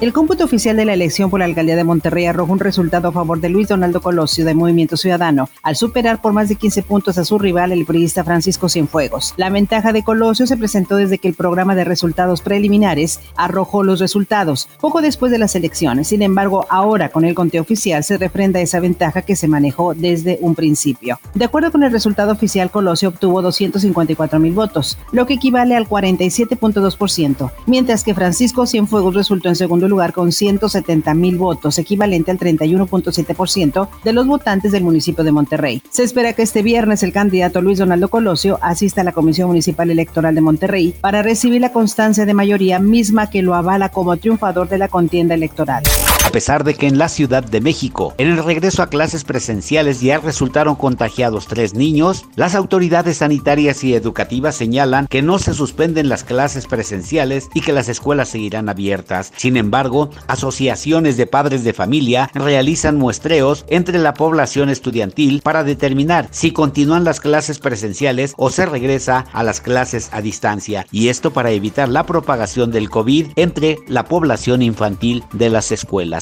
El cómputo oficial de la elección por la alcaldía de Monterrey arrojó un resultado a favor de Luis Donaldo Colosio de Movimiento Ciudadano, al superar por más de 15 puntos a su rival, el periodista Francisco Cienfuegos. La ventaja de Colosio se presentó desde que el programa de resultados preliminares arrojó los resultados, poco después de las elecciones. Sin embargo, ahora con el conteo oficial se refrenda esa ventaja que se manejó desde un principio. De acuerdo con el resultado oficial, Colosio obtuvo 254 mil votos, lo que equivale al 47.2%, mientras que Francisco Cienfuegos resultó en segundo lugar con 170 mil votos, equivalente al 31.7% de los votantes del municipio de Monterrey. Se espera que este viernes el candidato Luis Donaldo Colosio asista a la Comisión Municipal Electoral de Monterrey para recibir la constancia de mayoría misma que lo avala como triunfador de la contienda electoral. A pesar de que en la Ciudad de México, en el regreso a clases presenciales ya resultaron contagiados tres niños, las autoridades sanitarias y educativas señalan que no se suspenden las clases presenciales y que las escuelas seguirán abiertas. Sin embargo, asociaciones de padres de familia realizan muestreos entre la población estudiantil para determinar si continúan las clases presenciales o se regresa a las clases a distancia, y esto para evitar la propagación del COVID entre la población infantil de las escuelas.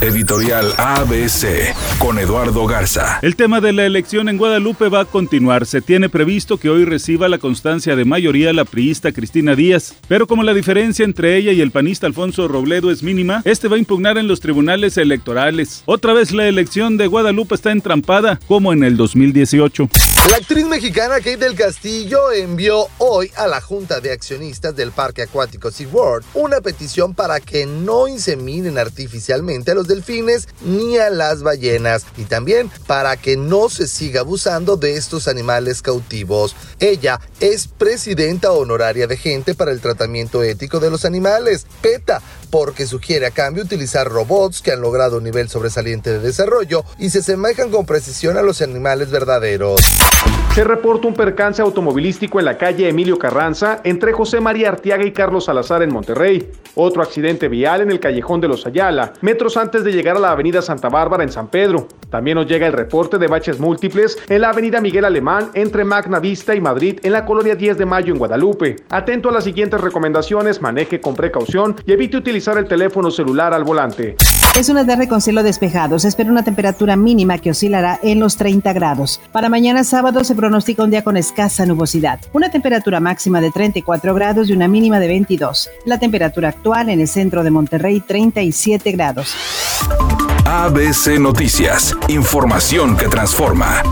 Editorial ABC con Eduardo Garza. El tema de la elección en Guadalupe va a continuar. Se tiene previsto que hoy reciba la constancia de mayoría la priista Cristina Díaz, pero como la diferencia entre ella y el panista Alfonso Robledo es mínima, este va a impugnar en los tribunales electorales. Otra vez la elección de Guadalupe está entrampada, como en el 2018. La actriz mexicana Kate del Castillo envió hoy a la Junta de Accionistas del Parque Acuático SeaWorld una petición para que no inseminen artificialmente a los delfines ni a las ballenas y también para que no se siga abusando de estos animales cautivos. Ella es presidenta honoraria de Gente para el Tratamiento Ético de los Animales, PETA, porque sugiere a cambio utilizar robots que han logrado un nivel sobresaliente de desarrollo y se asemejan con precisión a los animales verdaderos. Se reporta un percance automovilístico en la calle Emilio Carranza entre José María Artiaga y Carlos Salazar en Monterrey. Otro accidente vial en el callejón de los Ayala, metros antes de llegar a la avenida Santa Bárbara en San Pedro. También nos llega el reporte de baches múltiples en la avenida Miguel Alemán entre Magna Vista y Madrid en la colonia 10 de Mayo en Guadalupe. Atento a las siguientes recomendaciones, maneje con precaución y evite utilizar el teléfono celular al volante. Es una tarde con cielo despejado. Se espera una temperatura mínima que oscilará en los 30 grados. Para mañana sábado se pronostica un día con escasa nubosidad. Una temperatura máxima de 34 grados y una mínima de 22. La temperatura actual en el centro de Monterrey 37 grados. ABC Noticias. Información que transforma.